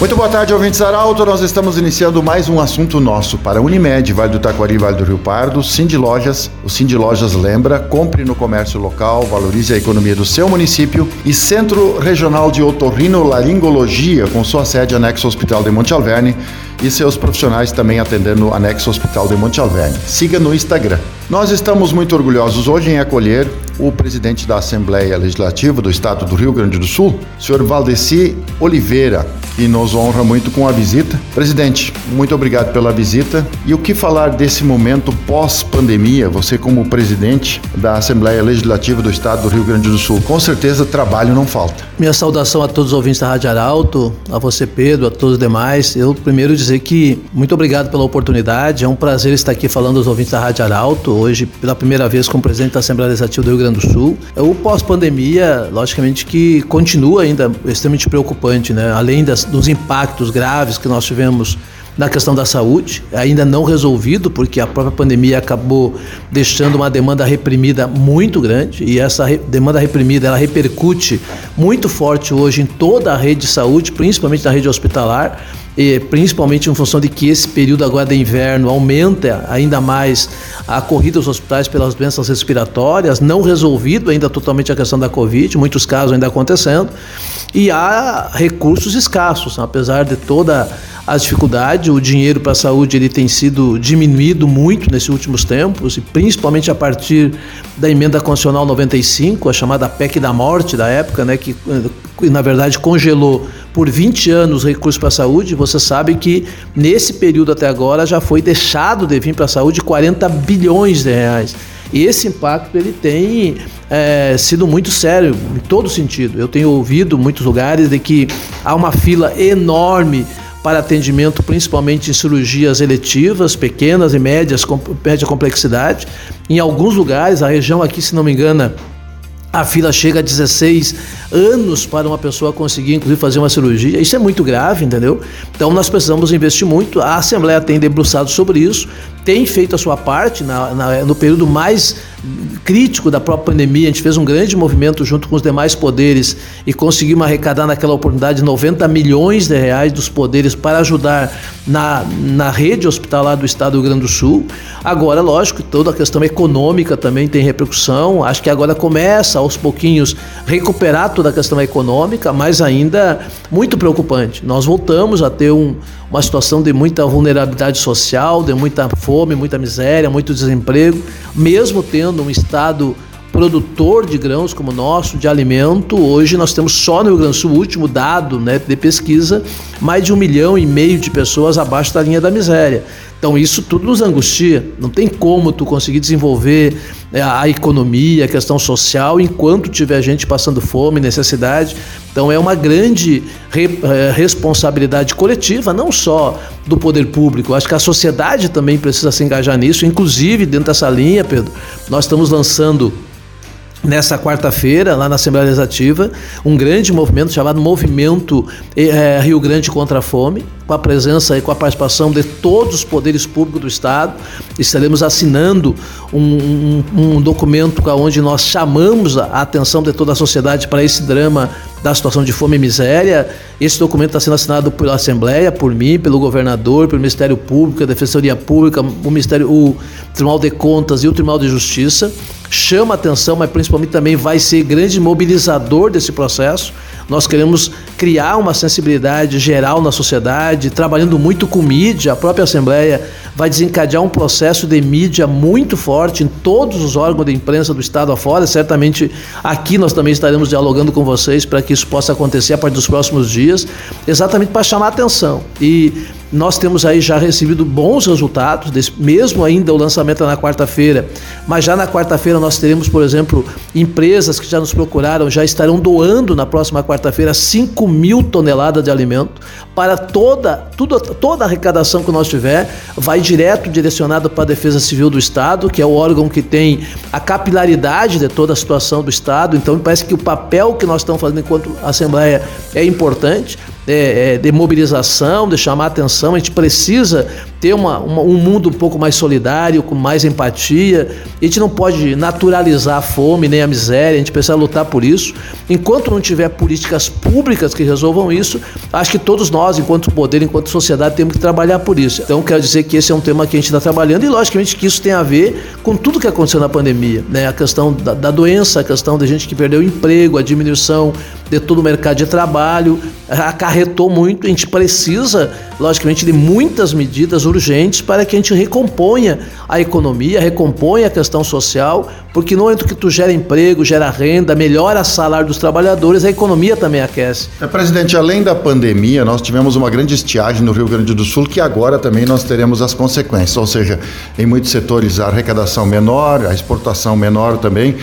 Muito boa tarde, ouvintes Arauto. Nós estamos iniciando mais um assunto nosso para Unimed, Vale do Taquari, Vale do Rio Pardo, Cindy Lojas. O Cindy Lojas lembra, compre no comércio local, valorize a economia do seu município e Centro Regional de Otorrino Laringologia, com sua sede anexo Hospital de Monte Alverne e seus profissionais também atendendo anexo Hospital de Monte Alverne. Siga no Instagram. Nós estamos muito orgulhosos hoje em acolher o presidente da Assembleia Legislativa do Estado do Rio Grande do Sul, senhor Valdeci Oliveira, que nos honra muito com a visita. Presidente, muito obrigado pela visita. E o que falar desse momento pós-pandemia, você como presidente da Assembleia Legislativa do Estado do Rio Grande do Sul? Com certeza trabalho não falta. Minha saudação a todos os ouvintes da Rádio Arauto, a você Pedro, a todos os demais. Eu primeiro dizer que muito obrigado pela oportunidade, é um prazer estar aqui falando aos ouvintes da Rádio Arauto, hoje pela primeira vez como presidente da Assembleia Legislativa do Rio Grande do Sul. O pós-pandemia, logicamente que continua ainda extremamente preocupante, né? Além das, dos impactos graves que nós tivemos na questão da saúde, ainda não resolvido, porque a própria pandemia acabou deixando uma demanda reprimida muito grande, e essa re demanda reprimida ela repercute muito forte hoje em toda a rede de saúde, principalmente na rede hospitalar, e principalmente em função de que esse período agora de inverno aumenta ainda mais a corrida aos hospitais pelas doenças respiratórias, não resolvido ainda totalmente a questão da Covid, muitos casos ainda acontecendo, e há recursos escassos, apesar de toda as dificuldades, o dinheiro para a saúde ele tem sido diminuído muito nesses últimos tempos, e principalmente a partir da emenda constitucional 95, a chamada PEC da morte da época, né, que na verdade congelou por 20 anos os recursos para a saúde, você sabe que nesse período até agora já foi deixado de vir para a saúde 40 bilhões de reais. E esse impacto ele tem é, sido muito sério em todo sentido. Eu tenho ouvido muitos lugares de que há uma fila enorme para atendimento, principalmente em cirurgias eletivas, pequenas e médias, com média complexidade. Em alguns lugares, a região aqui, se não me engano, a fila chega a 16 anos para uma pessoa conseguir, inclusive, fazer uma cirurgia. Isso é muito grave, entendeu? Então, nós precisamos investir muito. A Assembleia tem debruçado sobre isso, tem feito a sua parte na, na, no período mais crítico da própria pandemia. A gente fez um grande movimento junto com os demais poderes e conseguimos arrecadar naquela oportunidade 90 milhões de reais dos poderes para ajudar na, na rede hospitalar do Estado do Rio Grande do Sul. Agora, lógico, toda a questão econômica também tem repercussão. Acho que agora começa aos pouquinhos recuperar toda a questão econômica, mas ainda muito preocupante. Nós voltamos a ter um, uma situação de muita vulnerabilidade social, de muita fome, muita miséria, muito desemprego, mesmo tendo um estado produtor de grãos como o nosso, de alimento, hoje nós temos só no Rio Grande do Sul, o último dado né, de pesquisa, mais de um milhão e meio de pessoas abaixo da linha da miséria. Então isso tudo nos angustia. Não tem como tu conseguir desenvolver né, a economia, a questão social, enquanto tiver gente passando fome, necessidade. Então é uma grande re, é, responsabilidade coletiva, não só do poder público. Acho que a sociedade também precisa se engajar nisso, inclusive dentro dessa linha, Pedro. Nós estamos lançando nessa quarta-feira, lá na Assembleia Legislativa, um grande movimento chamado Movimento é, Rio Grande contra a Fome, com a presença e com a participação de todos os poderes públicos do Estado. Estaremos assinando um, um, um documento onde nós chamamos a atenção de toda a sociedade para esse drama da situação de fome e miséria. Esse documento está sendo assinado pela Assembleia, por mim, pelo governador, pelo Ministério Público, a Defensoria Pública, o Ministério, o Tribunal de Contas e o Tribunal de Justiça. Chama atenção, mas principalmente também vai ser grande mobilizador desse processo. Nós queremos criar uma sensibilidade geral na sociedade, trabalhando muito com mídia. A própria Assembleia vai desencadear um processo de mídia muito forte em todos os órgãos de imprensa do Estado afora. Certamente aqui nós também estaremos dialogando com vocês para que isso possa acontecer a partir dos próximos dias, exatamente para chamar atenção. E nós temos aí já recebido bons resultados, desse, mesmo ainda o lançamento é na quarta-feira, mas já na quarta-feira nós teremos, por exemplo, empresas que já nos procuraram, já estarão doando na próxima quarta-feira 5 mil toneladas de alimento para toda, tudo, toda a arrecadação que nós tiver, vai direto direcionado para a Defesa Civil do Estado, que é o órgão que tem a capilaridade de toda a situação do Estado. Então, me parece que o papel que nós estamos fazendo enquanto Assembleia é importante. É, é, de mobilização, de chamar atenção. A gente precisa ter uma, uma, um mundo um pouco mais solidário, com mais empatia. A gente não pode naturalizar a fome nem a miséria, a gente precisa lutar por isso. Enquanto não tiver políticas públicas que resolvam isso, acho que todos nós, enquanto poder, enquanto sociedade, temos que trabalhar por isso. Então, quero dizer que esse é um tema que a gente está trabalhando e, logicamente, que isso tem a ver com tudo que aconteceu na pandemia. Né? A questão da, da doença, a questão da gente que perdeu o emprego, a diminuição de todo o mercado de trabalho, acarretou muito. A gente precisa, logicamente, de muitas medidas urgentes para que a gente recomponha a economia, recomponha a questão social, porque no momento que tu gera emprego, gera renda, melhora o salário dos trabalhadores, a economia também aquece. É, presidente, além da pandemia, nós tivemos uma grande estiagem no Rio Grande do Sul, que agora também nós teremos as consequências, ou seja, em muitos setores a arrecadação menor, a exportação menor também,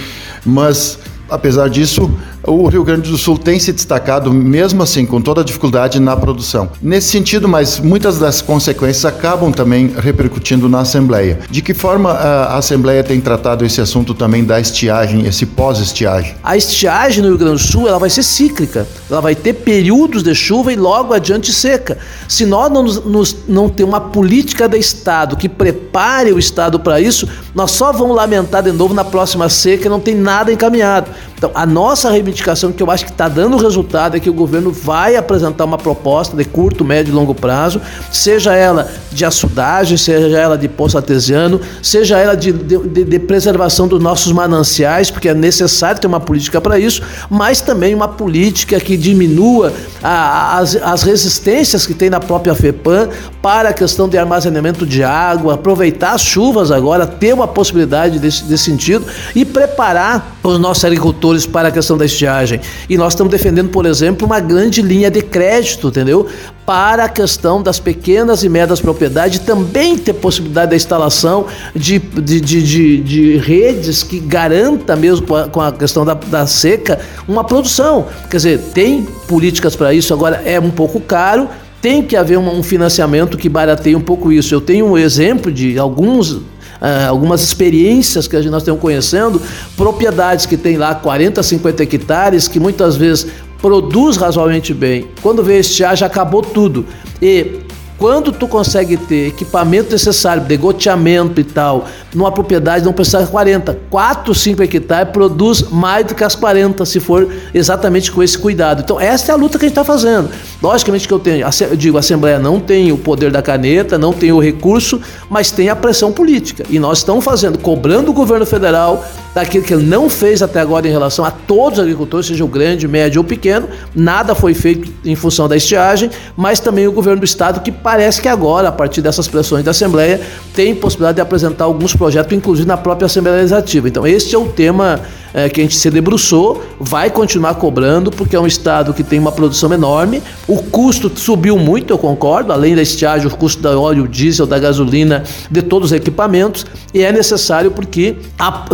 mas apesar disso, o Rio Grande do Sul tem se destacado, mesmo assim, com toda a dificuldade na produção. Nesse sentido, mas muitas das consequências acabam também repercutindo na Assembleia. De que forma a Assembleia tem tratado esse assunto também da estiagem, esse pós-estiagem? A estiagem no Rio Grande do Sul ela vai ser cíclica. Ela vai ter períodos de chuva e logo adiante seca. Se nós não, nos, não ter uma política de Estado que prepare o Estado para isso, nós só vamos lamentar de novo na próxima seca e não tem nada encaminhado. Então, a nossa reivindicação, que eu acho que está dando resultado, é que o governo vai apresentar uma proposta de curto, médio e longo prazo, seja ela de açudagem, seja ela de poço artesiano, seja ela de, de, de preservação dos nossos mananciais, porque é necessário ter uma política para isso, mas também uma política que diminua a, as, as resistências que tem na própria FEPAM para a questão de armazenamento de água, aproveitar as chuvas agora, ter uma possibilidade desse, desse sentido e preparar os nossos agricultores para a questão da estiagem. E nós estamos defendendo, por exemplo, uma grande linha de crédito, entendeu? Para a questão das pequenas e médias propriedades também ter possibilidade da instalação de, de, de, de, de redes que garanta mesmo com a, com a questão da, da seca uma produção. Quer dizer, tem políticas para isso, agora é um pouco caro, tem que haver um, financiamento que barateie um pouco isso. Eu tenho um exemplo de alguns Uh, algumas experiências que nós estamos conhecendo, propriedades que tem lá 40, 50 hectares, que muitas vezes produz razoavelmente bem. Quando vê estiagem, acabou tudo. E quando tu consegue ter equipamento necessário, de goteamento e tal, numa propriedade não precisa de 40, 4, 5 hectares produz mais do que as 40, se for exatamente com esse cuidado. Então, essa é a luta que a gente está fazendo. Logicamente que eu tenho, eu digo, a Assembleia não tem o poder da caneta, não tem o recurso, mas tem a pressão política. E nós estamos fazendo, cobrando o governo federal daquilo que ele não fez até agora em relação a todos os agricultores, seja o grande, médio ou pequeno, nada foi feito em função da estiagem, mas também o governo do estado que parece que agora, a partir dessas pressões da Assembleia, tem possibilidade de apresentar alguns projetos, inclusive na própria Assembleia Legislativa. Então, este é o tema é, que a gente se debruçou, vai continuar cobrando, porque é um estado que tem uma produção enorme. O custo subiu muito, eu concordo, além da estiagem, o custo da óleo, diesel, da gasolina, de todos os equipamentos, e é necessário porque,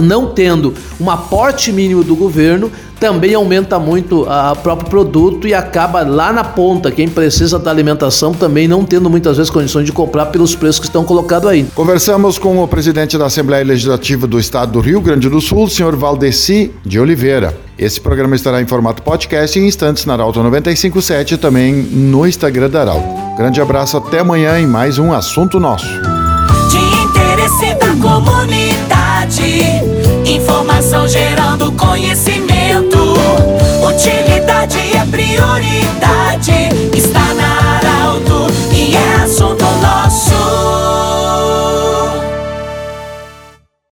não tendo um aporte mínimo do governo, também aumenta muito o próprio produto e acaba lá na ponta. Quem precisa da alimentação também não tendo muitas vezes condições de comprar pelos preços que estão colocados aí. Conversamos com o presidente da Assembleia Legislativa do Estado do Rio Grande do Sul, senhor Valdeci de Oliveira. Esse programa estará em formato podcast em instantes na Arauto 957 e também no Instagram da Arauto. Grande abraço, até amanhã em mais um Assunto Nosso. De interesse da comunidade, educação gerando conhecimento. Utilidade é prioridade, está na